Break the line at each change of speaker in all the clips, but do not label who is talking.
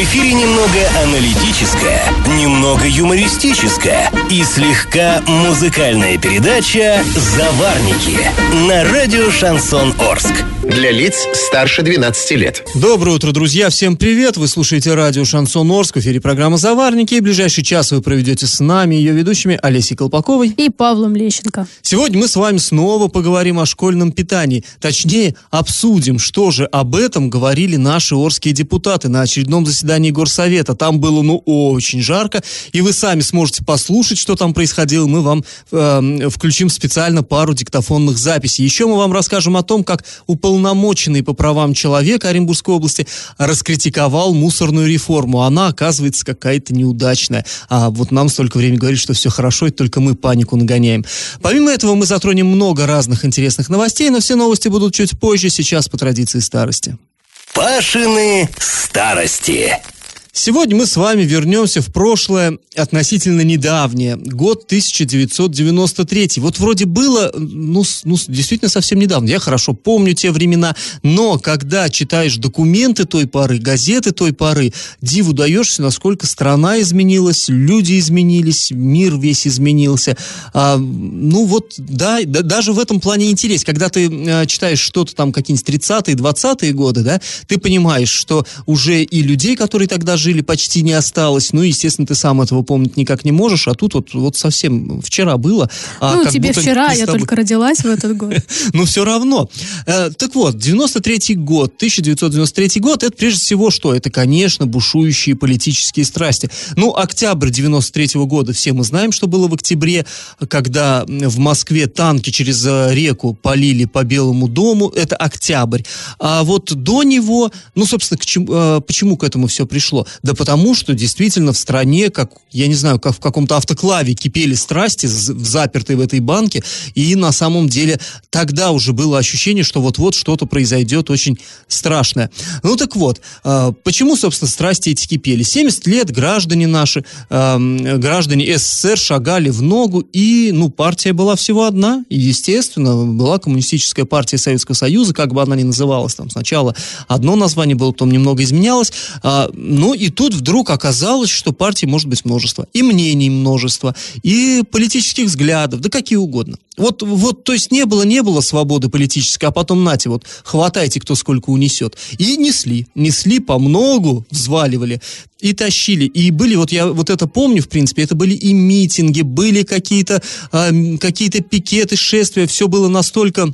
В эфире немного аналитическая, немного юмористическая и слегка музыкальная передача «Заварники» на радио «Шансон Орск».
Для лиц старше 12 лет.
Доброе утро, друзья! Всем привет! Вы слушаете радио «Шансон Орск», в эфире программа «Заварники». И ближайший час вы проведете с нами, ее ведущими Олесей Колпаковой
и Павлом Лещенко.
Сегодня мы с вами снова поговорим о школьном питании. Точнее, обсудим, что же об этом говорили наши орские депутаты на очередном заседании Горсовета. Там было, ну, очень жарко, и вы сами сможете послушать, что там происходило. Мы вам э, включим специально пару диктофонных записей. Еще мы вам расскажем о том, как уполномоченный по правам человека Оренбургской области раскритиковал мусорную реформу. Она, оказывается, какая-то неудачная. А вот нам столько времени говорит, что все хорошо, и только мы панику нагоняем. Помимо этого, мы затронем много разных интересных новостей, но все новости будут чуть позже, сейчас по традиции старости.
Пашины старости.
Сегодня мы с вами вернемся в прошлое относительно недавнее, год 1993. Вот вроде было, ну, ну, действительно совсем недавно. Я хорошо помню те времена, но когда читаешь документы той поры, газеты той поры, диву даешься, насколько страна изменилась, люди изменились, мир весь изменился. А, ну вот, да, да, даже в этом плане интерес. Когда ты а, читаешь что-то там, какие-нибудь 30-е, 20-е годы, да, ты понимаешь, что уже и людей, которые тогда жили, почти не осталось. Ну, естественно, ты сам этого помнить никак не можешь, а тут вот, вот совсем вчера было.
А ну, тебе вчера, я только родилась в этот год.
Ну, все равно. Э, так вот, 93-й год, 1993 год, это прежде всего что? Это, конечно, бушующие политические страсти. Ну, октябрь 93 года, все мы знаем, что было в октябре, когда в Москве танки через э, реку полили по Белому дому, это октябрь. А вот до него, ну, собственно, к чему, э, почему к этому все пришло? Да потому, что действительно в стране, как, я не знаю, как в каком-то автоклаве кипели страсти, запертые в этой банке, и на самом деле тогда уже было ощущение, что вот-вот что-то произойдет очень страшное. Ну так вот, э, почему, собственно, страсти эти кипели? 70 лет граждане наши, граждане СССР шагали в ногу, и, ну, партия была всего одна, и, естественно, была коммунистическая партия Советского Союза, как бы она ни называлась, там сначала одно название было, потом немного изменялось, э, ну и тут вдруг оказалось, что партий может быть множество. И мнений множество, и политических взглядов, да какие угодно. Вот, вот, то есть не было, не было свободы политической, а потом, нате, вот, хватайте, кто сколько унесет. И несли, несли по многу, взваливали и тащили. И были, вот я вот это помню, в принципе, это были и митинги, были какие-то э, какие-то пикеты, шествия, все было настолько а,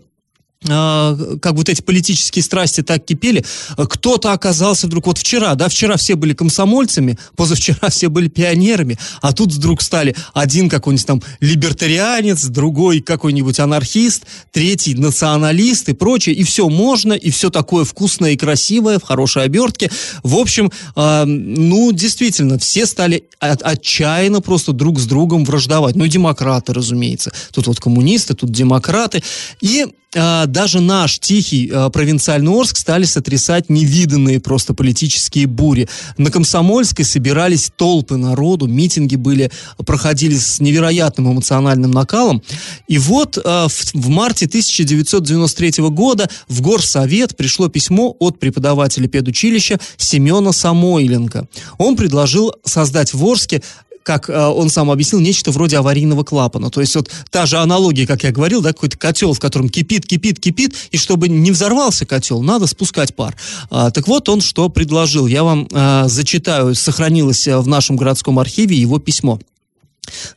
как вот эти политические страсти так кипели, кто-то оказался вдруг, вот вчера, да, вчера все были комсомольцами, позавчера все были пионерами, а тут вдруг стали один какой-нибудь там либертарианец, другой какой-нибудь анархист, третий националист и прочее, и все можно, и все такое вкусное и красивое, в хорошей обертке. В общем, э, ну, действительно, все стали от, отчаянно просто друг с другом враждовать. Ну, демократы, разумеется. Тут вот коммунисты, тут демократы. И а, даже наш тихий а, провинциальный Орск стали сотрясать невиданные просто политические бури. На Комсомольской собирались толпы народу, митинги были, проходили с невероятным эмоциональным накалом. И вот а, в марте 1993 года в Горсовет пришло письмо от преподавателя педучилища Семена Самойленко. Он предложил создать в Орске как э, он сам объяснил, нечто вроде аварийного клапана. То есть вот та же аналогия, как я говорил, да, какой-то котел, в котором кипит, кипит, кипит, и чтобы не взорвался котел, надо спускать пар. А, так вот он что предложил. Я вам а, зачитаю, сохранилось в нашем городском архиве его письмо.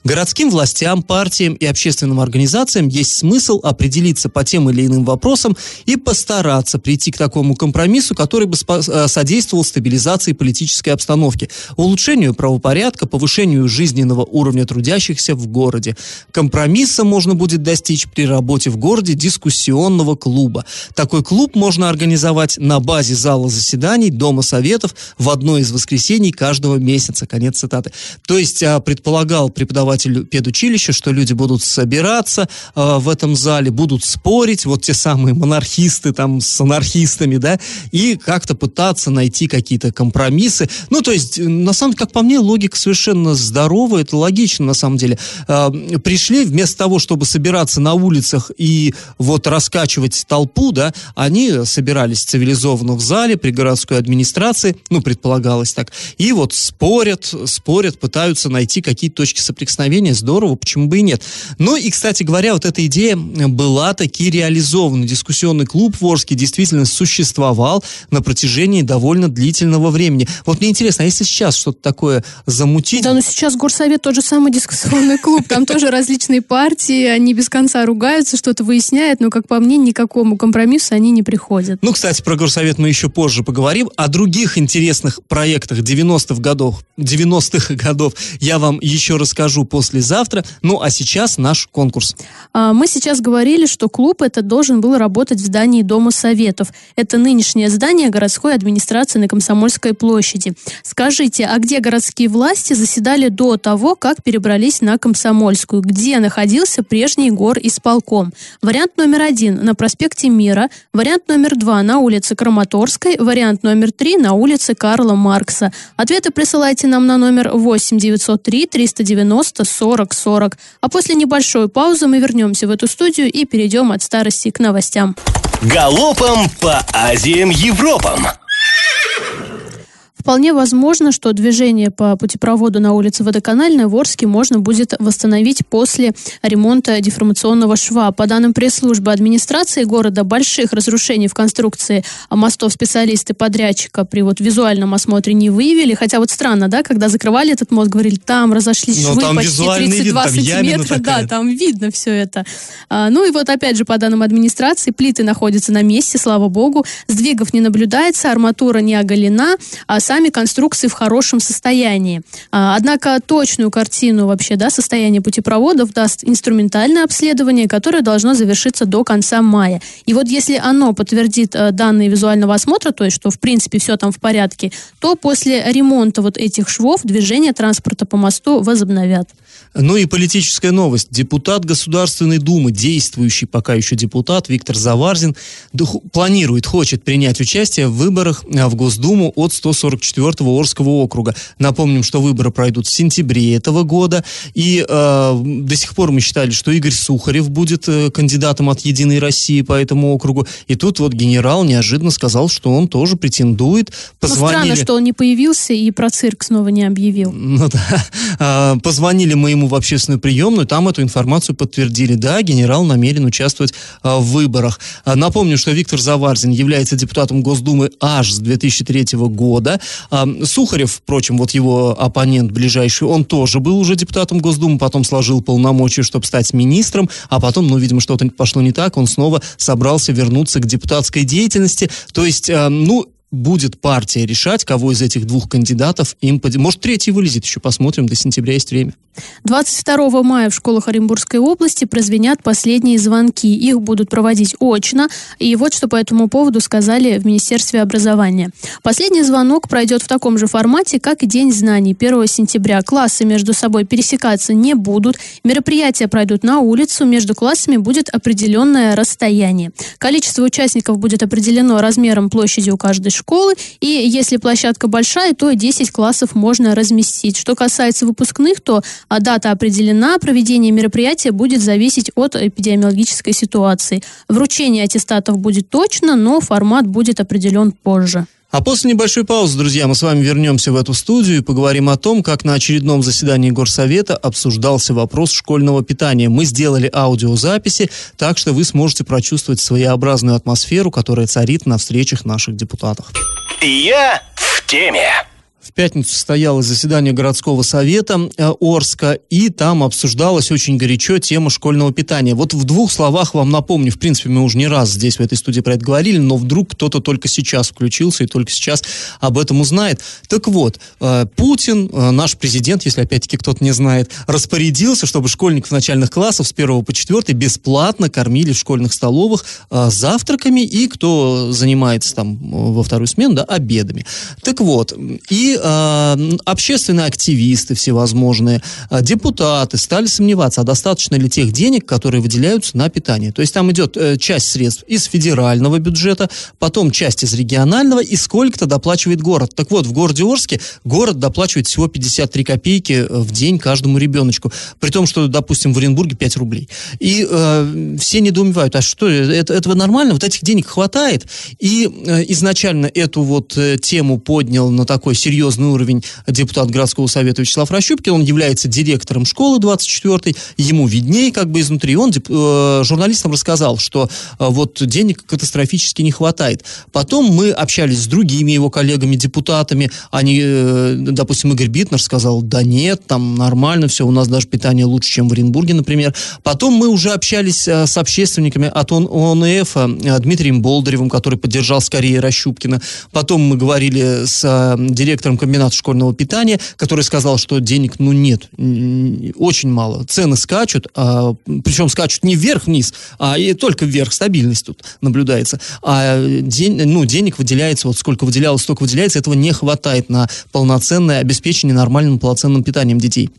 Городским властям, партиям и общественным организациям есть смысл определиться по тем или иным вопросам и постараться прийти к такому компромиссу, который бы э, содействовал стабилизации политической обстановки, улучшению правопорядка, повышению жизненного уровня трудящихся в городе. Компромисса можно будет достичь при работе в городе дискуссионного клуба. Такой клуб можно организовать на базе зала заседаний Дома Советов в одно из воскресений каждого месяца. Конец цитаты. То есть а, предполагал преподаватель педучилища, что люди будут собираться э, в этом зале, будут спорить, вот те самые монархисты там с анархистами, да, и как-то пытаться найти какие-то компромиссы. Ну, то есть, на самом деле, как по мне, логика совершенно здоровая, это логично, на самом деле. Э, пришли, вместо того, чтобы собираться на улицах и вот раскачивать толпу, да, они собирались цивилизованно в зале при городской администрации, ну, предполагалось так, и вот спорят, спорят, пытаются найти какие-то точки соприкосновения, здорово, почему бы и нет. Ну и, кстати говоря, вот эта идея была таки реализована. Дискуссионный клуб Ворский действительно существовал на протяжении довольно длительного времени. Вот мне интересно, а если сейчас что-то такое замутить?
Да, ну сейчас Горсовет тот же самый дискуссионный клуб, там тоже различные партии, они без конца ругаются, что-то выясняют, но, как по мне, никакому компромиссу они не приходят.
Ну, кстати, про Горсовет мы еще позже поговорим. О других интересных проектах 90-х годов, 90-х годов я вам еще расскажу послезавтра. Ну, а сейчас наш конкурс.
А, мы сейчас говорили, что клуб этот должен был работать в здании Дома Советов. Это нынешнее здание городской администрации на Комсомольской площади. Скажите, а где городские власти заседали до того, как перебрались на Комсомольскую? Где находился прежний гор исполком? Вариант номер один на проспекте Мира, вариант номер два на улице Краматорской, вариант номер три на улице Карла Маркса. Ответы присылайте нам на номер 8 903 390 40 40. А после небольшой паузы мы вернемся в эту студию и перейдем от старости к новостям.
Галопом по Азиям Европам!
Вполне возможно, что движение по путепроводу на улице Водоканальной в Орске можно будет восстановить после ремонта деформационного шва. По данным пресс-службы администрации города, больших разрушений в конструкции мостов специалисты подрядчика при вот визуальном осмотре не выявили. Хотя вот странно, да, когда закрывали этот мост, говорили, там разошлись Но швы там почти 32 вид, сантиметра. Да, там видно все это. А, ну и вот опять же, по данным администрации, плиты находятся на месте, слава богу. Сдвигов не наблюдается, арматура не оголена, а сами конструкции в хорошем состоянии. А, однако точную картину вообще да, состояния путепроводов даст инструментальное обследование, которое должно завершиться до конца мая. И вот если оно подтвердит э, данные визуального осмотра, то есть что в принципе все там в порядке, то после ремонта вот этих швов движение транспорта по мосту возобновят.
Ну и политическая новость. Депутат Государственной Думы, действующий пока еще депутат Виктор Заварзин, планирует, хочет принять участие в выборах э, в Госдуму от 144-го Орского округа. Напомним, что выборы пройдут в сентябре этого года. И э, до сих пор мы считали, что Игорь Сухарев будет э, кандидатом от «Единой России» по этому округу. И тут вот генерал неожиданно сказал, что он тоже претендует.
Позвонили... Ну, странно, что он не появился и про цирк снова не объявил.
Ну да. А, позвонили мы ему в общественную приемную, там эту информацию подтвердили. Да, генерал намерен участвовать а, в выборах. А, напомню, что Виктор Заварзин является депутатом Госдумы аж с 2003 года. Сухарев, впрочем, вот его оппонент ближайший, он тоже был уже депутатом Госдумы, потом сложил полномочия, чтобы стать министром, а потом, ну, видимо, что-то пошло не так, он снова собрался вернуться к депутатской деятельности. То есть, ну, будет партия решать, кого из этих двух кандидатов им... Под... Может, третий вылезет еще, посмотрим, до сентября есть время.
22 мая в школах Оренбургской области прозвенят последние звонки. Их будут проводить очно. И вот что по этому поводу сказали в Министерстве образования. Последний звонок пройдет в таком же формате, как и День знаний 1 сентября. Классы между собой пересекаться не будут. Мероприятия пройдут на улицу. Между классами будет определенное расстояние. Количество участников будет определено размером площади у каждой школы, и если площадка большая, то 10 классов можно разместить. Что касается выпускных, то а, дата определена, проведение мероприятия будет зависеть от эпидемиологической ситуации. Вручение аттестатов будет точно, но формат будет определен позже.
А после небольшой паузы, друзья, мы с вами вернемся в эту студию и поговорим о том, как на очередном заседании Горсовета обсуждался вопрос школьного питания. Мы сделали аудиозаписи, так что вы сможете прочувствовать своеобразную атмосферу, которая царит на встречах наших депутатов.
Я в теме.
В пятницу состоялось заседание городского совета э, Орска, и там обсуждалась очень горячо тема школьного питания. Вот в двух словах вам напомню, в принципе, мы уже не раз здесь в этой студии про это говорили, но вдруг кто-то только сейчас включился и только сейчас об этом узнает. Так вот, э, Путин, э, наш президент, если опять-таки кто-то не знает, распорядился, чтобы школьников начальных классов с 1 по 4 бесплатно кормили в школьных столовых завтраками и кто занимается там во вторую смену, да, обедами. Так вот, и э, общественные активисты всевозможные, э, депутаты стали сомневаться, а достаточно ли тех денег, которые выделяются на питание. То есть там идет э, часть средств из федерального бюджета, потом часть из регионального, и сколько-то доплачивает город. Так вот, в городе Орске город доплачивает всего 53 копейки э, в день каждому ребеночку. При том, что, допустим, в Оренбурге 5 рублей. И э, все недоумевают, а что, это, этого нормально? Вот этих денег хватает? И э, изначально эту вот э, тему поднял на такой серьезный уровень депутат городского совета Вячеслав Рощупкин. Он является директором школы 24-й. Ему виднее как бы изнутри. Он э, журналистам рассказал, что э, вот денег катастрофически не хватает. Потом мы общались с другими его коллегами-депутатами. Они, э, допустим, Игорь Битнер сказал, да нет, там нормально все, у нас даже питание лучше, чем в Оренбурге, например. Потом мы уже общались э, с общественниками от ОНФ, э, Дмитрием Болдыревым, который поддержал скорее Рощупкина. Потом мы говорили с э, директором комбината школьного питания, который сказал, что денег, ну, нет, очень мало. Цены скачут, а, причем скачут не вверх-вниз, а и только вверх, стабильность тут наблюдается. А день, ну, денег выделяется, вот сколько выделялось, столько выделяется, этого не хватает на полноценное обеспечение нормальным полноценным питанием детей.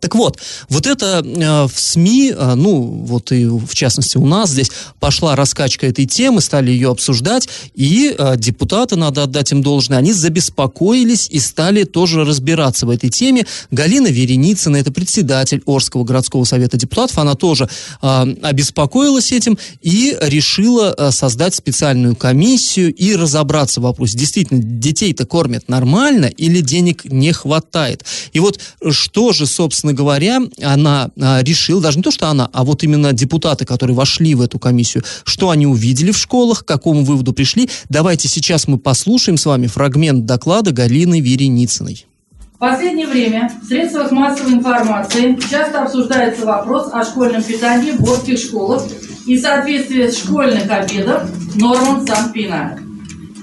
Так вот, вот это э, в СМИ, э, ну, вот и в частности у нас здесь пошла раскачка этой темы, стали ее обсуждать, и э, депутаты, надо отдать им должное, они забеспокоились и стали тоже разбираться в этой теме. Галина Вереницына, это председатель Орского городского совета депутатов, она тоже э, обеспокоилась этим и решила э, создать специальную комиссию и разобраться в вопросе, действительно, детей-то кормят нормально или денег не хватает. И вот что же, собственно, собственно говоря, она а, решила, даже не то, что она, а вот именно депутаты, которые вошли в эту комиссию, что они увидели в школах, к какому выводу пришли. Давайте сейчас мы послушаем с вами фрагмент доклада Галины Вереницыной.
В последнее время в средствах массовой информации часто обсуждается вопрос о школьном питании в борских школах и соответствии школьных обедов нормам Санпина.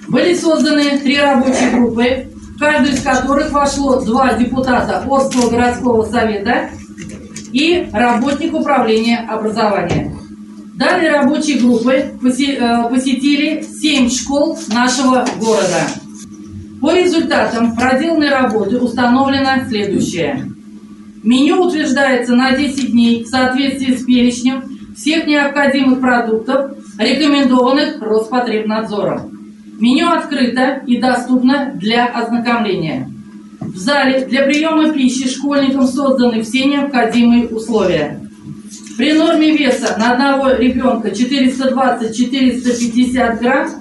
Были созданы три рабочие группы каждую из которых вошло два депутата Орского городского совета и работник управления образования. Далее рабочие группы э, посетили семь школ нашего города. По результатам проделанной работы установлено следующее. Меню утверждается на 10 дней в соответствии с перечнем всех необходимых продуктов, рекомендованных Роспотребнадзором. Меню открыто и доступно для ознакомления. В зале для приема пищи школьникам созданы все необходимые условия. При норме веса на одного ребенка 420-450 грамм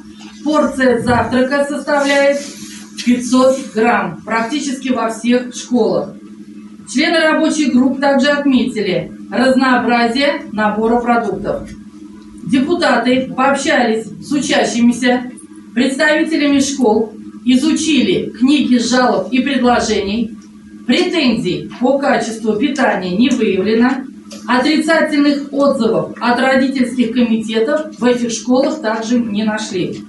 порция завтрака составляет 500 грамм практически во всех школах. Члены рабочих групп также отметили разнообразие набора продуктов. Депутаты пообщались с учащимися представителями школ изучили книги жалоб и предложений, претензий по качеству питания не выявлено, отрицательных отзывов от родительских комитетов в этих школах также не нашли.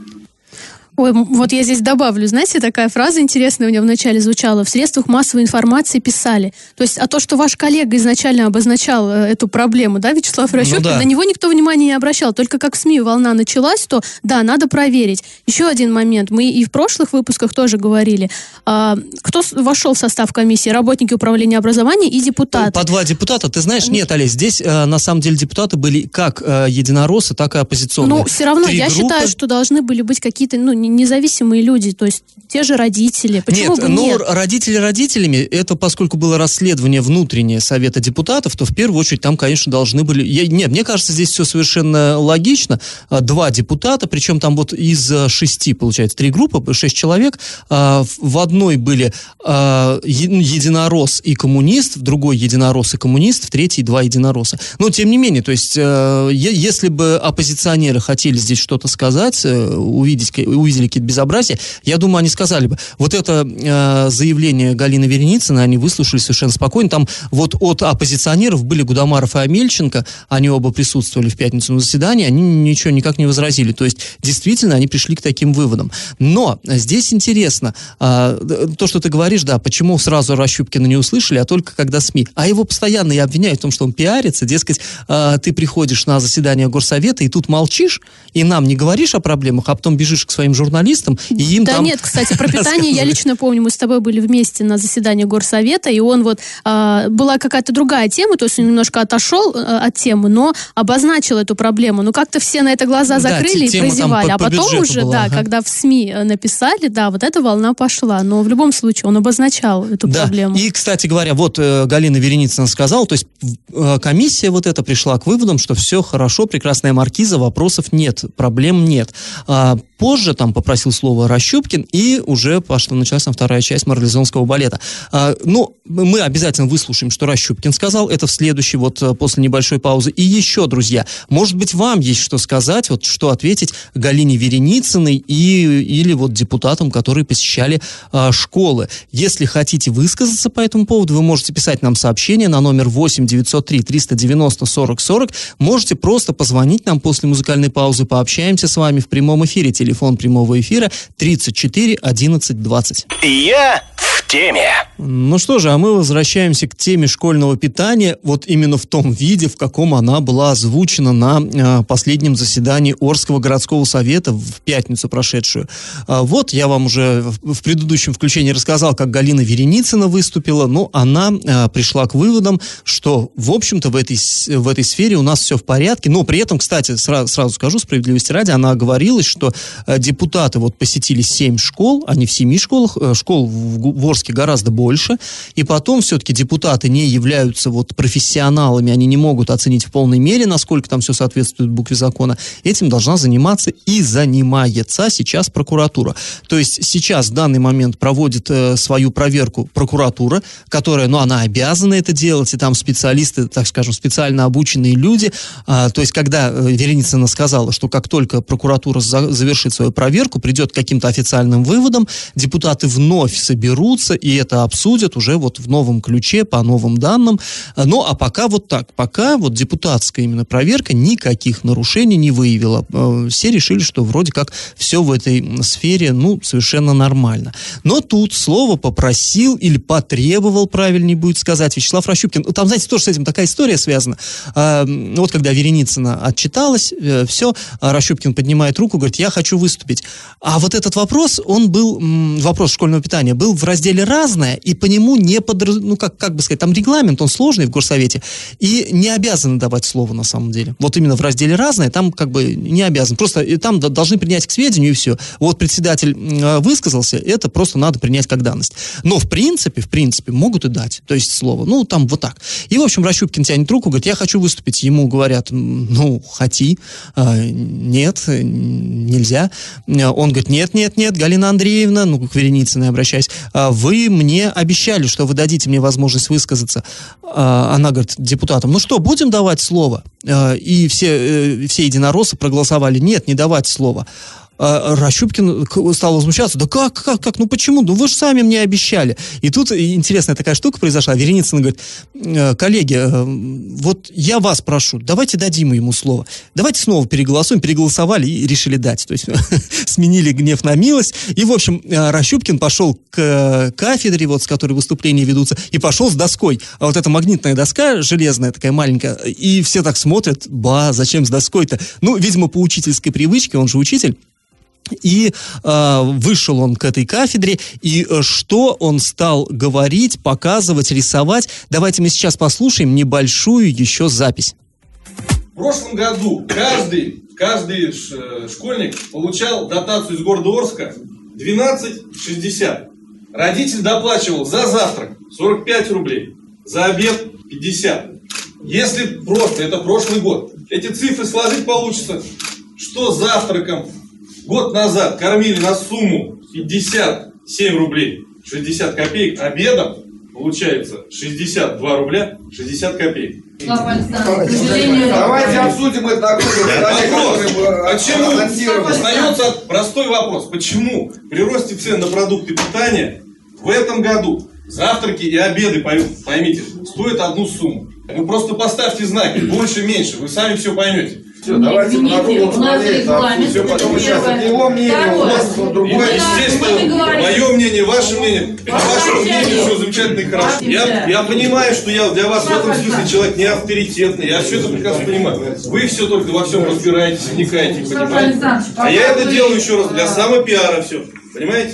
Ой, вот я здесь добавлю, знаете, такая фраза интересная у меня вначале звучала. В средствах массовой информации писали. То есть, а то, что ваш коллега изначально обозначал э, эту проблему, да, Вячеслав Рощупкин, ну, да. на него никто внимания не обращал. Только как в СМИ волна началась, то да, надо проверить. Еще один момент. Мы и в прошлых выпусках тоже говорили. А, кто вошел в состав комиссии? Работники управления образования и депутаты.
По два депутата. Ты знаешь, нет, Олесь, здесь э, на самом деле депутаты были как э, единороссы, так и оппозиционные.
Ну, все равно Три я группы... считаю, что должны были быть какие-то, ну, независимые люди, то есть те же родители. Почему
нет,
бы
ну,
нет?
родители родителями, это поскольку было расследование внутреннее Совета депутатов, то в первую очередь там, конечно, должны были... Я, нет, мне кажется, здесь все совершенно логично. А, два депутата, причем там вот из а, шести, получается, три группы, шесть человек. А, в одной были единорос и коммунист, в другой единорос и коммунист, в третьей два единороса. Но, тем не менее, то есть, если бы оппозиционеры хотели здесь что-то сказать, э, увидеть, увидели какие-то безобразия, я думаю, они сказали бы, вот это э, заявление Галины Вереницыны, они выслушали совершенно спокойно. Там вот от оппозиционеров были Гудамаров и Амельченко, они оба присутствовали в пятницу на заседании, они ничего никак не возразили. То есть, действительно, они пришли к таким выводам. Но здесь интересно, э, то, что ты говоришь, да, почему сразу Рощупкина не услышали, а только когда СМИ. А его постоянно и обвиняют в том, что он пиарится, дескать, э, ты приходишь на заседание горсовета и тут молчишь, и нам не говоришь о проблемах, а потом бежишь к своим журналистам журналистам, и им
да
там
нет, кстати, про питание я лично помню, мы с тобой были вместе на заседании горсовета, и он вот, э, была какая-то другая тема, то есть он немножко отошел э, от темы, но обозначил эту проблему. Ну, как-то все на это глаза
Да,
закрыли
тема
и прозевали.
по-
а
по
потом
бюджету
уже,
была,
да,
ага.
когда в СМИ э, написали, да, вот эта волна пошла. Но в любом случае он обозначал эту
Да.
проблему.
И, кстати говоря, вот э, Галина Вереницына сказала, то есть э, комиссия вот эта пришла к выводам, что все хорошо, прекрасная маркиза, вопросов нет, проблем нет. А позже там попросил слово Рощупкин, и уже пошла, началась вторая часть марлезонского балета. А, ну, мы обязательно выслушаем, что Рощупкин сказал, это в следующей, вот э, после небольшой паузы. И еще, друзья, может быть, вам есть что сказать, вот что ответить Галине Вереницыной и, или вот депутатам, которые посещали а, школы. Если хотите высказаться по этому поводу, вы можете писать нам сообщение на номер 8 903 390 40 40. Можете просто позвонить нам после музыкальной паузы, пообщаемся с вами в прямом эфире. Телефон прямого эфира 34 11 20.
Я теме.
Ну что же, а мы возвращаемся к теме школьного питания, вот именно в том виде, в каком она была озвучена на э, последнем заседании Орского городского совета в пятницу прошедшую. А вот я вам уже в, предыдущем включении рассказал, как Галина Вереницына выступила, но она э, пришла к выводам, что, в общем-то, в этой, в этой сфере у нас все в порядке, но при этом, кстати, сразу, сразу скажу, справедливости ради, она оговорилась, что депутаты вот посетили семь школ, они в семи школах, э, школ в, в Орске гораздо больше, и потом все-таки депутаты не являются вот профессионалами, они не могут оценить в полной мере, насколько там все соответствует букве закона. Этим должна заниматься и занимается сейчас прокуратура. То есть сейчас в данный момент проводит э, свою проверку прокуратура, которая, ну, она обязана это делать, и там специалисты, так скажем, специально обученные люди. А, то есть когда э, Вереницына сказала, что как только прокуратура за- завершит свою проверку, придет к каким-то официальным выводам, депутаты вновь соберутся и это обсудят уже вот в новом ключе, по новым данным. А, Ну, а пока вот так, пока вот депутатская именно проверка никаких нарушений не выявила. Э, Все решили, что вроде как все в этой сфере, ну, совершенно нормально. Но тут слово попросил или потребовал, правильнее будет сказать, Вячеслав Рощупкин. Ну, Там, знаете, тоже с этим такая история связана. А, м, Вот когда Вереницына отчиталась, все, Рощупкин поднимает руку, говорит, я хочу выступить. А вот этот вопрос, он был, вопрос школьного питания, был в разделе «разное», и по нему не подраз... ну, как, как бы сказать, там регламент, он сложный в горсовете, и не обязаны давать слово на самом деле. Вот именно в разделе «разное» там как бы не обязан. Просто и там д- должны принять к сведению, и все. Вот председатель э, высказался, это просто надо принять как данность. Но в принципе, в принципе, могут и дать, то есть слово. Ну, там вот так. И, в общем, Рощупкин тянет руку, говорит, я хочу выступить. Ему говорят, «М, ну, хоти. А, нет, э, нельзя. Э, Он говорит, нет, нет, нет, Галина Андреевна, ну, к Вереницыной обращаясь, «а вы мне обещали, что вы дадите мне возможность высказаться. А, Она говорит депутатам, ну что, будем давать слово? Э, И все, э, все единороссы проголосовали, нет, не давать слово. А Рощупкин стал возмущаться. Да как, как, как, ну почему? Ну вы же сами мне обещали. И тут интересная такая штука произошла. Вереницын говорит, «Э, коллеги, э, вот я вас прошу, давайте дадим ему слово. Давайте снова переголосуем. Переголосовали и решили дать. То есть сменили гнев на милость. И, в общем, э, Рощупкин пошел к кафедре, вот с которой выступления ведутся, и пошел с доской. А вот эта магнитная доска, железная такая маленькая, и все так смотрят, ба, зачем с доской-то? Ну, видимо, по учительской привычке, он же учитель, и э, вышел он к этой кафедре, и э, что он стал говорить, показывать, рисовать. Давайте мы сейчас послушаем небольшую еще запись.
В прошлом году каждый, каждый э, школьник получал дотацию из города Орска 12,60. Родитель доплачивал за завтрак 45 рублей, за обед 50. Если просто, это прошлый год, эти цифры сложить получится, что завтраком год назад кормили на сумму 57 рублей. 60 копеек, обедом получается 62 рубля 60 копеек.
Давайте. Обсудим это на круглом
Почему? Остается простой вопрос. Почему при росте цен на продукты питания в этом году завтраки и обеды, пой- поймите, стоят одну сумму? Вы просто поставьте знаки, больше, меньше, вы сами все поймете.
Все, давайте
Извините, у нас регламент,
потом сейчас
первое.
это его мнение, у вот другое.
Естественно, мое мнение, ваше мнение.
Ваше мнение.
все замечательно и хорошо. Я, я понимаю, что я для вас в этом смысле человек не авторитетный. Я все это прекрасно понимаю. Вы все только во всем разбираетесь, вникаете, понимаете. А я это делаю еще раз для самопиара все. Понимаете?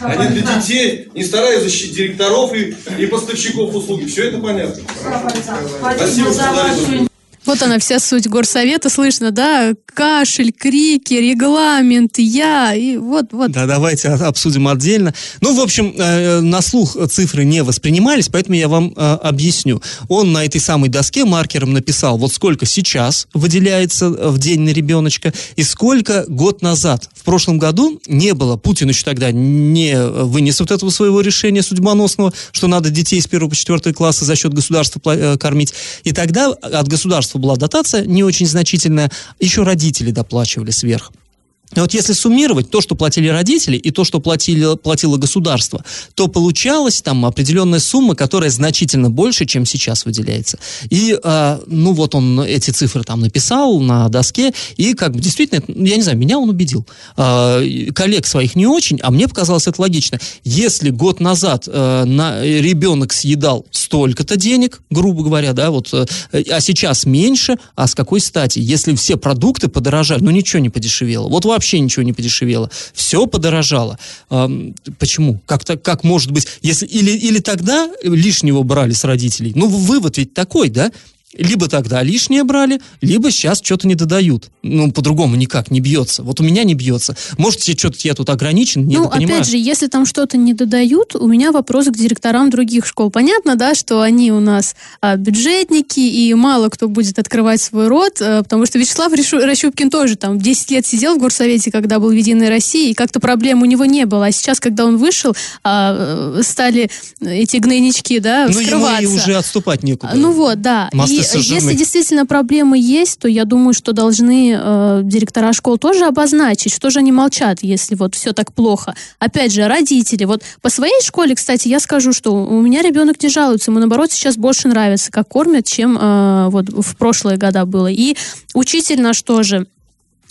А не для детей, не стараюсь защитить директоров и, и поставщиков услуги. Все это понятно. Спасибо,
за
что дали
вашу
Вот она вся суть горсовета, слышно, да? Кашель, крики, регламент, я, и вот, вот.
Да, давайте обсудим отдельно. Ну, в общем, э, на слух цифры не воспринимались, поэтому я вам э, объясню. Он на этой самой доске маркером написал, вот сколько сейчас выделяется э, в день на ребеночка и сколько год назад. В прошлом году не было. Путин еще тогда не вынес вот этого своего решения судьбоносного, что надо детей с 1 по 4 класса за счет государства э, кормить. И тогда от государства была дотация не очень значительная, еще родители доплачивали сверх. И вот если суммировать то, что платили родители, и то, что платили, платило государство, то получалась там определенная сумма, которая значительно больше, чем сейчас выделяется. И, э, ну вот он эти цифры там написал на доске, и как бы действительно, я не знаю, меня он убедил. Э, коллег своих не очень, а мне показалось это логично. Если год назад э, на, ребенок съедал столько-то денег, грубо говоря, да, вот, э, а сейчас меньше, а с какой стати? Если все продукты подорожали, ну ничего не подешевело. Вот вообще ничего не подешевело. Все подорожало. Почему? Как, то как может быть? Если, или, или тогда лишнего брали с родителей? Ну, вывод ведь такой, да? Либо тогда лишнее брали, либо сейчас что-то не додают. Ну, по-другому никак не бьется. Вот у меня не бьется. Может, что-то я тут ограничен, не
ну,
понимаю.
опять же, если там что-то не додают, у меня вопрос к директорам других школ. Понятно, да, что они у нас а, бюджетники, и мало кто будет открывать свой рот, а, потому что Вячеслав Решу- Рощупкин тоже там 10 лет сидел в горсовете, когда был в «Единой России», и как-то проблем у него не было. А сейчас, когда он вышел, а, э, стали эти гнойнички, да,
ну, ему
вскрываться.
и уже отступать некуда.
Ну вот, да.
Мосты
если действительно проблемы есть, то я думаю, что должны э, директора школ тоже обозначить, что же они молчат, если вот все так плохо. Опять же, родители. Вот по своей школе, кстати, я скажу, что у меня ребенок не жалуется, ему наоборот сейчас больше нравится, как кормят, чем э, вот в прошлые года было. И учитель наш тоже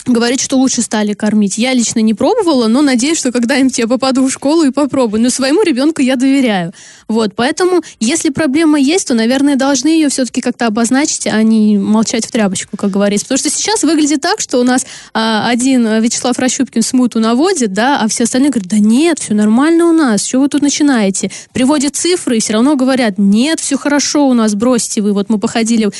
говорит, что лучше стали кормить. Я лично не пробовала, но надеюсь, что когда-нибудь я попаду в школу и попробую. Но своему ребенку я доверяю. Вот, поэтому, если проблема есть, то, наверное, должны ее все-таки как-то обозначить, а не молчать в тряпочку, как говорится. Потому что сейчас выглядит так, что у нас а, один Вячеслав Рощупкин смуту наводит, да, а все остальные говорят, да нет, все нормально у нас, что вы тут начинаете? Приводят цифры и все равно говорят, нет, все хорошо у нас, бросьте вы. Вот мы походили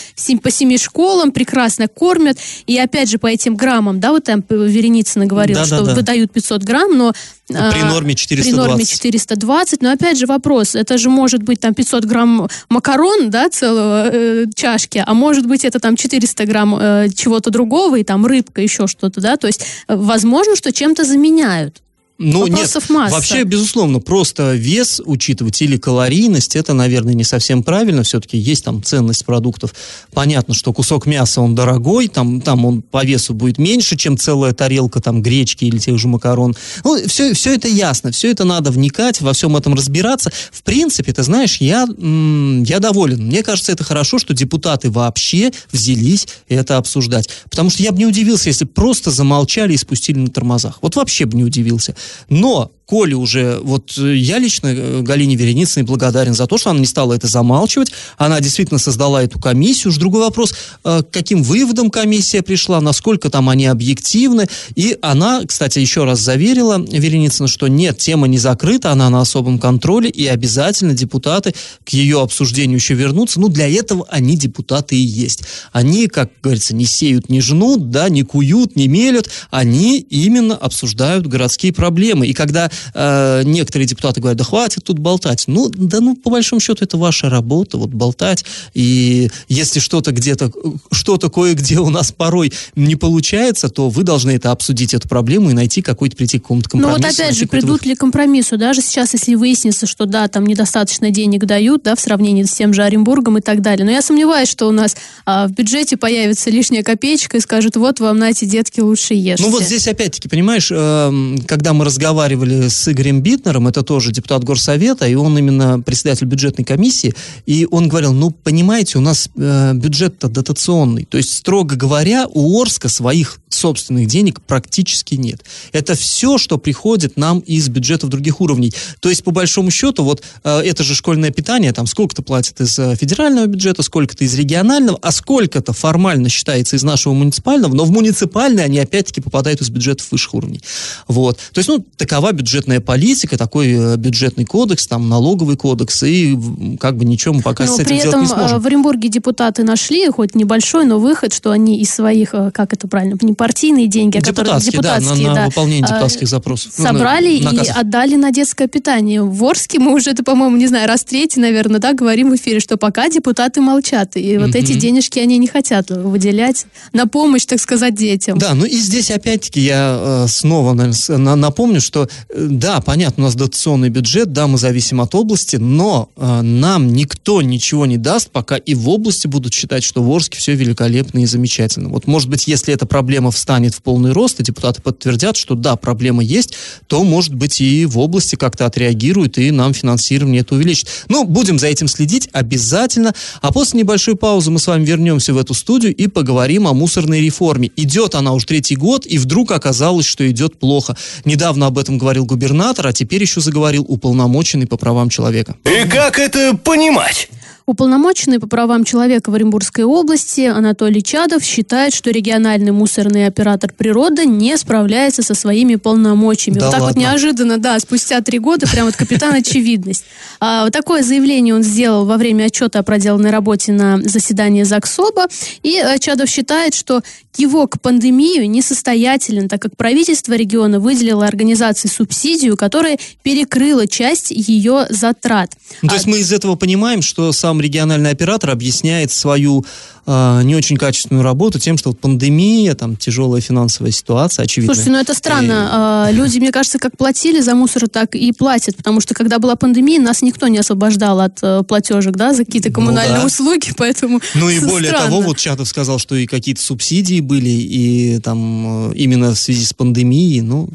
по семи школам, прекрасно кормят, и опять же по этим граммам, да, вот там Вереницына говорила,
Да-да-да.
что выдают 500 грамм, но...
При
а,
норме
При норме
420.
420, но опять же вопрос, это же может быть там 500 грамм макарон, да, целого э, чашки, а может быть это там 400 грамм э, чего-то другого, и там рыбка, еще что-то, да, то есть э, возможно, что чем-то заменяют.
Ну,
Вопросов
нет,
масса.
вообще, безусловно, просто вес учитывать или калорийность, это, наверное, не совсем правильно. Все-таки есть там ценность продуктов. Понятно, что кусок мяса, он дорогой, там, там он по весу будет меньше, чем целая тарелка там гречки или тех же макарон. Ну, все, все это ясно, все это надо вникать, во всем этом разбираться. В принципе, ты знаешь, я, я доволен. Мне кажется, это хорошо, что депутаты вообще взялись это обсуждать. Потому что я бы не удивился, если просто замолчали и спустили на тормозах. Вот вообще бы не удивился. Но Коли уже, вот э, я лично э, Галине Вереницыной благодарен за то, что она не стала это замалчивать, она действительно создала эту комиссию. Уж другой вопрос, э, к каким выводам комиссия пришла, насколько там они объективны. И она, кстати, еще раз заверила Вереницына, что нет, тема не закрыта, она на особом контроле, и обязательно депутаты к ее обсуждению еще вернутся. Ну, для этого они депутаты и есть. Они, как говорится, не сеют, не жнут, да, не куют, не мелют, они именно обсуждают городские проблемы. И когда э, некоторые депутаты говорят, да хватит тут болтать. Ну, да ну, по большому счету, это ваша работа, вот болтать. И если что-то где-то, что-то кое-где у нас порой не получается, то вы должны это обсудить, эту проблему, и найти какой-то, прийти к какому-то
Ну
компромиссу.
вот опять же, придут ли к компромиссу, даже сейчас, если выяснится, что да, там недостаточно денег дают, да, в сравнении с тем же Оренбургом и так далее. Но я сомневаюсь, что у нас а, в бюджете появится лишняя копеечка и скажут, вот вам, на эти детки, лучше ешьте.
Ну вот здесь опять-таки, понимаешь, эм, когда мы разговаривали с Игорем Битнером, это тоже депутат Горсовета, и он именно председатель бюджетной комиссии, и он говорил, ну, понимаете, у нас э, бюджет-то дотационный, то есть, строго говоря, у Орска своих собственных денег практически нет. Это все, что приходит нам из бюджетов других уровней. То есть, по большому счету, вот э, это же школьное питание, там сколько-то платят из э, федерального бюджета, сколько-то из регионального, а сколько-то формально считается из нашего муниципального, но в муниципальные они опять-таки попадают из бюджетов высших уровней. Вот. То есть, ну, такова бюджетная политика, такой э, бюджетный кодекс, там, налоговый кодекс, и как бы ничего мы пока
Но
с этим
при
делать
этом
не сможем.
э, в Оренбурге депутаты нашли хоть небольшой, но выход, что они из своих, э, как это правильно, не партийные деньги, а которые
Депутатские, да, на,
депутатские,
на
да,
выполнение депутатских запросов. Ну, на-
собрали и
наказов.
отдали на детское питание. В Орске мы уже, это, по-моему, не знаю, раз третий, наверное, да, говорим в эфире, что пока депутаты молчат. И вот эти
Мгм.
денежки они не хотят выделять на помощь, так сказать, детям.
Да, ну и здесь опять-таки я снова наверно, с- на- напомню, что да, понятно, у нас дотационный бюджет, да, мы зависим от области, но э, нам никто ничего не даст, пока и в области будут считать, что в Орске все великолепно и замечательно. Вот, может быть, если эта проблема встанет в полный рост, и депутаты подтвердят, что да, проблема есть, то, может быть, и в области как-то отреагируют, и нам финансирование это увеличит. Ну, будем за этим следить обязательно. А после небольшой паузы мы с вами вернемся в эту студию и поговорим о мусорной реформе. Идет она уже третий год, и вдруг оказалось, что идет плохо. Недавно об этом говорил губернатор, а теперь еще заговорил уполномоченный по правам человека.
И как это понимать?
Уполномоченный по правам человека в Оренбургской области Анатолий Чадов считает, что региональный мусорный оператор природы не справляется со своими полномочиями.
Да
вот так вот
ладно?
неожиданно, да, спустя три года, прям вот капитан очевидность. А, вот такое заявление он сделал во время отчета о проделанной работе на заседании ЗАГСОБа. И э, Чадов считает, что кивок к пандемию несостоятелен, так как правительство региона выделило организации субсидию, которая перекрыла часть ее затрат.
Ну, то есть мы из этого понимаем, что сам региональный оператор объясняет свою э, не очень качественную работу тем, что вот пандемия, там тяжелая финансовая ситуация, очевидно.
Слушайте, ну это странно. А, Люди, мне кажется, как платили за мусор, так и платят. Потому что когда была пандемия, нас никто не освобождал от э, платежек, да, за какие-то коммунальные
да.
услуги, поэтому
Ну и более
странно.
того, вот Чатов сказал, что и какие-то субсидии были, и там э, именно в связи с пандемией, ну,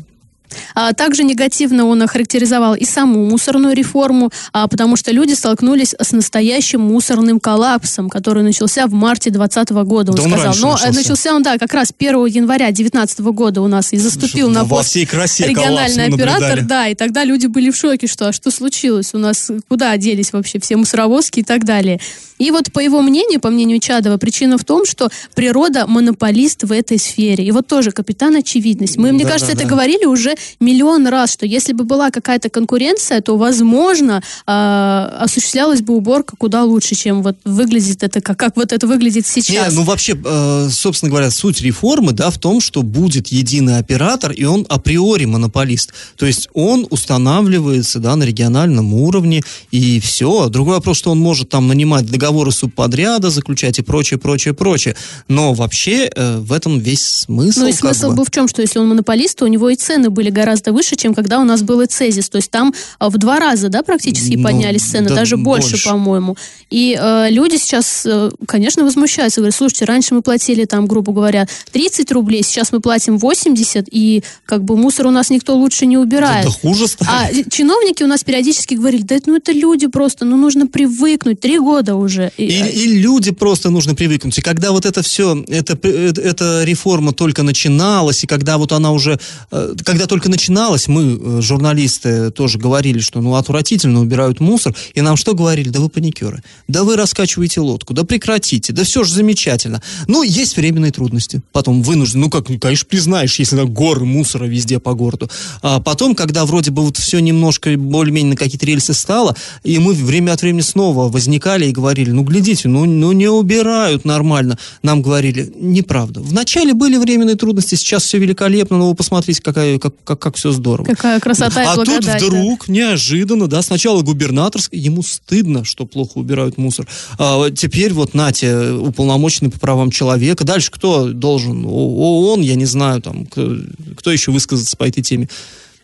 также негативно он охарактеризовал и саму мусорную реформу, а, потому что люди столкнулись с настоящим мусорным коллапсом, который начался в марте 2020 года, он
Да он
сказал.
раньше
Но
начался.
начался он, да, как раз 1 января 2019 года у нас и заступил на
во
пост
всей красе
региональный оператор,
наблюдали.
да, и тогда люди были в шоке, что а что случилось, у нас куда делись вообще все мусоровозки и так далее. И вот по его мнению, по мнению Чадова, причина в том, что природа монополист в этой сфере. И вот тоже капитан очевидность. Мы, мне
Да,
кажется,
да,
это говорили уже миллион раз, что если бы была какая-то конкуренция, то, возможно, а, осуществлялась бы уборка куда лучше, чем вот выглядит это, как, как вот это выглядит сейчас.
Не, ну вообще, э, собственно говоря, суть реформы, да, в том, что будет единый оператор, и он априори монополист. То есть он устанавливается, да, на региональном уровне, и все. Другой вопрос, что он может там нанимать договоры субподряда, заключать и прочее, прочее, прочее. Но вообще э, в этом весь смысл.
Ну и смысл
бы.
был в чем, что если он монополист, то у него и цены были гораздо выше, чем когда у нас был Эцезис. То есть там а, в два раза, да, практически
Ну,
поднялись цены,
да
даже больше,
больше.
по-моему. И э, люди сейчас, э, конечно, возмущаются. Говорят, слушайте, раньше мы платили там, грубо говоря, 30 рублей, сейчас мы платим 80, и как бы мусор у нас никто лучше не убирает.
Да хуже стало.
А чиновники у нас периодически говорили, да ну это люди просто, ну нужно привыкнуть, три года уже. И-
И, и люди просто нужно привыкнуть. И когда вот это все, это, э, эта реформа только начиналась, и когда вот она уже, э, когда только начиналась, мы, э, журналисты, тоже говорили, что ну отвратительно убирают мусор, и нам что говорили? Да вы паникеры, да вы раскачиваете лодку, да прекратите, да все же замечательно. Ну, есть временные трудности. Потом вынужден, ну как, ну, конечно, признаешь, если там горы мусора везде по городу. А потом, когда вроде бы вот все немножко более-менее на какие-то рельсы стало, и мы время от времени снова возникали и говорили, ну, глядите, ну, ну не убирают нормально. Нам говорили, неправда. Вначале были временные трудности, сейчас все великолепно, но вы посмотрите, какая, как, как, как все здорово.
Какая красота и
А тут вдруг, неожиданно, да, сначала губернатор, ск- ему стыдно, что плохо убирают мусор. А теперь вот, нате, уполномоченный по правам человека. Дальше кто должен? О- ООН, я не знаю, там, кто еще высказаться по этой теме.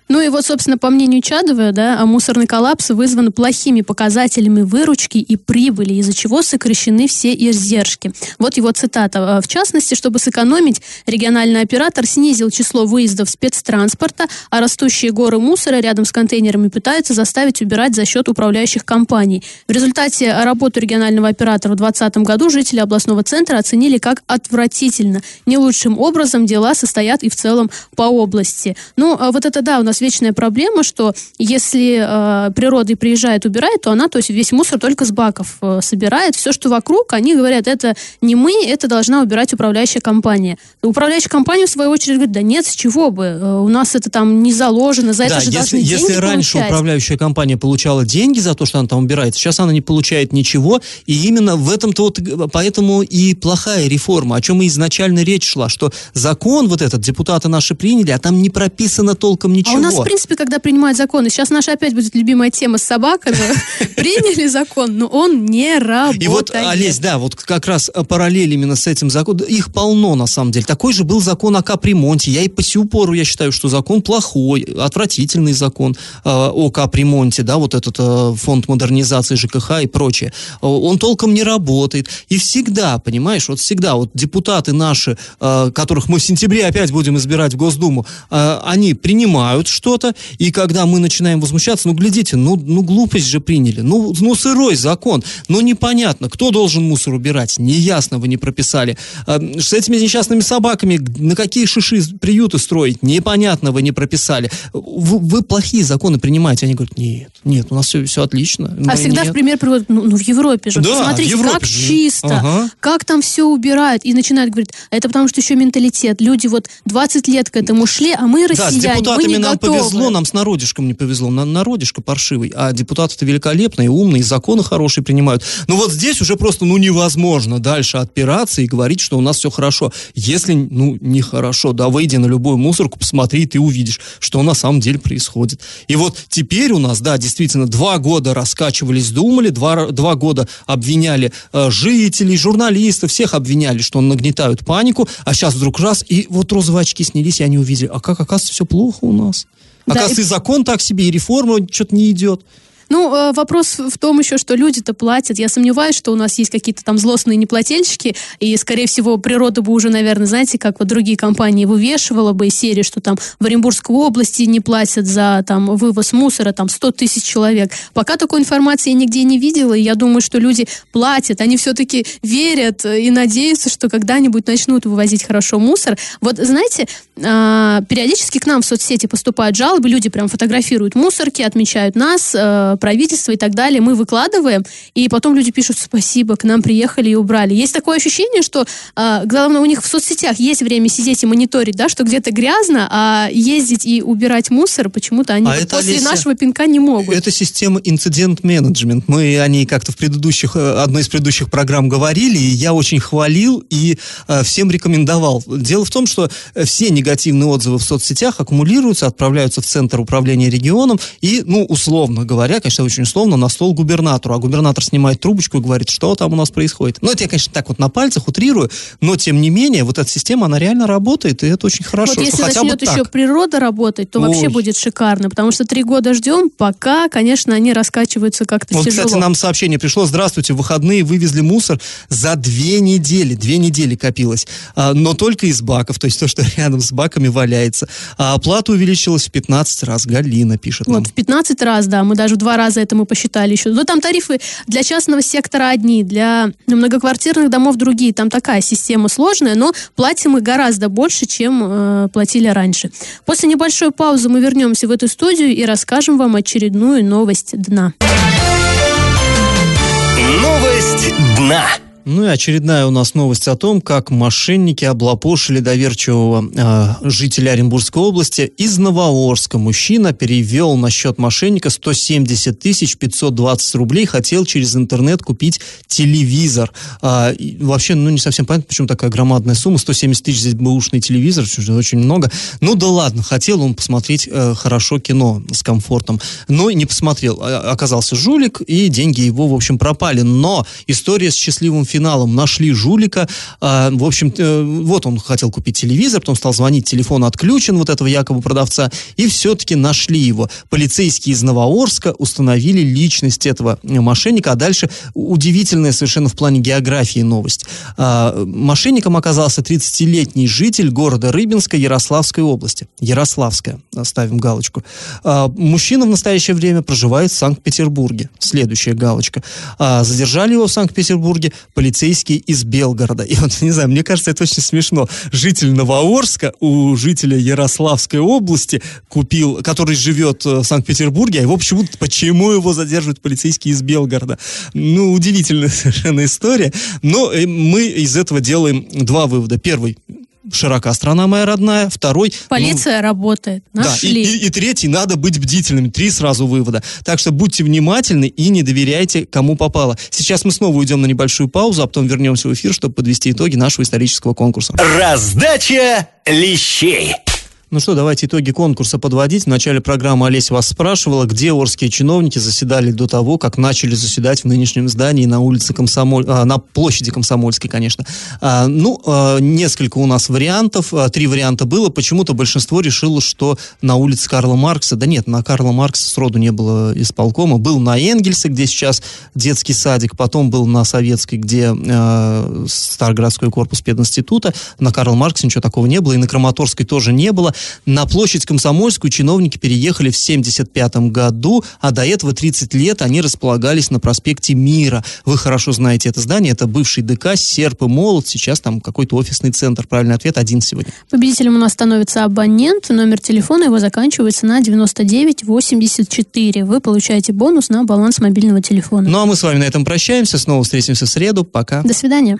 Ну и вот, собственно, по мнению Чадова, да, а мусорный коллапс вызван плохими показателями выручки и прибыли, из-за чего сокращены все издержки. Вот его цитата. В частности, чтобы сэкономить, региональный оператор снизил число выездов спецтранспорта, а растущие горы мусора рядом с контейнерами пытаются заставить убирать за счет управляющих компаний. В результате работу регионального оператора в 2020 году жители областного центра оценили как отвратительно. Не лучшим образом дела состоят и в целом по области. Ну, а вот это да, у нас вечная проблема, что если э, природа приезжает, убирает, то она, то есть весь мусор только с баков э, собирает. Все, что вокруг, они говорят, это не мы, это должна убирать управляющая компания. Управляющая компания, в свою очередь, говорит, да нет, с чего бы, э, у нас это там не заложено, за
да,
это же
если,
должны
если
деньги
раньше
получать.
управляющая компания получала деньги за то, что она там убирает, сейчас она не получает ничего, и именно в этом-то вот, поэтому и плохая реформа, о чем и изначально речь шла, что закон вот этот депутаты наши приняли, а там не прописано толком ничего.
А нас, в принципе, когда принимают законы, сейчас наша опять будет любимая тема с собаками, приняли закон, но он не работает.
И вот, Олесь, да, вот как раз параллель именно с этим законом, их полно на самом деле. Такой же был закон о капремонте. Я и по сию пору, я считаю, что закон плохой, отвратительный закон э, о капремонте, да, вот этот э, фонд модернизации ЖКХ и прочее. Э, Он толком не работает. И всегда, понимаешь, вот всегда вот депутаты наши, э, которых мы в сентябре опять будем избирать в Госдуму, э, они принимают что-то, и когда мы начинаем возмущаться, ну, глядите, ну, ну глупость же приняли, ну, ну, сырой закон, ну, непонятно, кто должен мусор убирать, неясно вы не прописали. Э, С этими несчастными собаками на какие шиши приюты строить, непонятно вы не прописали. Вы, вы плохие законы принимаете, они говорят, нет, нет, у нас все, все отлично.
А
Мы
всегда
нет.
в пример приводят, ну, ну, в Европе же,
Да,
посмотрите,
Европе
как
же.
чисто,
Ага.
как там все убирают, и начинают говорить, «А это потому что еще менталитет, люди вот 20 лет к этому шли, а мы,
Да,
россияне, мы
депутатами
не готовы.
Повезло, нам с народишком не повезло. На, народишко паршивый, а депутаты-то великолепные, умные, законы хорошие принимают. Но вот здесь уже просто, ну, невозможно дальше отпираться и говорить, что у нас все хорошо. Если, ну, нехорошо, да, выйди на любую мусорку, посмотри, и ты увидишь, что на самом деле происходит. И вот теперь у нас, да, действительно, два года раскачивались, думали, два, два года обвиняли э, жителей, журналистов, всех обвиняли, что нагнетают панику, а сейчас вдруг раз, и вот розовые очки снялись, и они увидели, а как, оказывается, все плохо у нас.
Да,
Оказывается, и закон так себе, и реформа что-то не идет.
Ну, э, вопрос в том еще, что люди-то платят. Я сомневаюсь, что у нас есть какие-то там злостные неплательщики, и, скорее всего, природа бы уже, наверное, знаете, как вот другие компании вывешивала бы серии, что там в Оренбургской области не платят за там вывоз мусора, там 100 тысяч человек. Пока такой информации я нигде не видела, и я думаю, что люди платят, они все-таки верят и надеются, что когда-нибудь начнут вывозить хорошо мусор. Вот, знаете, а, периодически к нам в соцсети поступают жалобы, люди прям фотографируют мусорки, отмечают нас, э, правительство и так далее. Мы выкладываем, и потом люди пишут спасибо, к нам приехали и убрали. Есть такое ощущение, что э, главное у них в соцсетях есть время сидеть и мониторить, да, что где-то грязно, а ездить и убирать мусор почему-то они
А
вот
это,
после
Олеся,
нашего пинка не могут.
Это система инцидент-менеджмент. Мы о ней как-то в предыдущих, э, одной из предыдущих программ говорили, и я очень хвалил и э, всем рекомендовал. Дело в том, что э, все негативные отзывы в соцсетях аккумулируются, отправляются в Центр управления регионом и, ну, условно говоря, конечно, очень условно, на стол губернатору. А губернатор снимает трубочку и говорит, что там у нас происходит. Ну, это я, конечно, так вот на пальцах утрирую, но, тем не менее, вот эта система, она реально работает, и это очень хорошо.
Вот если
хотя бы
начнет
так.
еще природа работать, то вообще
Ой.
будет шикарно, потому что три года ждем, пока, конечно, они раскачиваются как-то
Вот,
тяжело.
кстати, нам сообщение пришло. Здравствуйте, в выходные вывезли мусор за две недели. Две недели копилось. А, но только из баков, то есть то, что рядом с баками валяется. А оплата увеличилась в 15 раз. Галина пишет нам.
Вот, в 15 раз, да, мы даже в два раза это мы посчитали еще. Но там тарифы для частного сектора одни, для многоквартирных домов другие. Там такая система сложная, но платим мы гораздо больше, чем э, платили раньше. После небольшой паузы мы вернемся в эту студию и расскажем вам очередную новость дна.
Новость дна.
Ну и очередная у нас новость о том, как мошенники облапошили доверчивого э, жителя Оренбургской области. Из Новоорска мужчина перевел на счет мошенника 170 тысяч 520 рублей, хотел через интернет купить телевизор. И вообще, ну не совсем понятно, почему такая громадная сумма. 170 тысяч здесь бэушный телевизор, что очень много. Ну да ладно, хотел он посмотреть э, хорошо кино с комфортом, но и не посмотрел. Оказался жулик, и деньги его, в общем, пропали. Но история с счастливым финалом нашли жулика. А, в общем, э, вот он хотел купить телевизор, потом стал звонить, телефон отключен вот этого якобы продавца, и все-таки нашли его. Полицейские из Новоорска установили личность этого мошенника, а дальше удивительная совершенно в плане географии новость. А, мошенником оказался 30-летний житель города Рыбинска Ярославской области. Ярославская, ставим галочку. А, мужчина в настоящее время проживает в Санкт-Петербурге. Следующая галочка. А, задержали его в Санкт-Петербурге полицейские из Белгорода. И вот, не знаю, мне кажется, это очень смешно. Житель Новоорска у жителя Ярославской области купил, который живет э, в Санкт-Петербурге, а его почему-то, почему его задерживают полицейские из Белгорода? Ну, удивительная совершенно история. Но э, мы из этого делаем два вывода. Первый, широка страна моя родная. Второй... ну,
Полиция работает.
да, и,
Нашли.
и- и третий, надо быть бдительными. Три сразу вывода. Так что будьте внимательны и не доверяйте, кому попало. Сейчас мы снова уйдем на небольшую паузу, а потом вернемся в эфир, чтобы подвести итоги нашего исторического конкурса.
Раздача лещей.
Ну что, давайте итоги конкурса подводить. В начале программы Олеся вас спрашивала, где орские чиновники заседали до того, как начали заседать в нынешнем здании на улице Комсомоль... а, на площади Комсомольской, конечно. А, ну, а, несколько у нас вариантов, три варианта было. Почему-то большинство решило, что на улице Карла Маркса. Да нет, на Карла Маркса сроду не было исполкома. Был на Энгельсе, где сейчас детский садик, потом был на Советской, где Старгородской корпус пединститута. На Карла Маркса ничего такого не было, и на Краматорской тоже не было. На площадь Комсомольскую чиновники переехали в 75 году, а до этого 30 лет они располагались на проспекте Мира. Вы хорошо знаете это здание, это бывший ДК, серп и молот, сейчас там какой-то офисный центр. Правильный ответ один сегодня.
Победителем у нас становится абонент. Номер телефона его заканчивается на 9984. Вы получаете бонус на баланс мобильного телефона.
Ну а мы с вами на этом прощаемся, снова встретимся в среду, пока.
До свидания.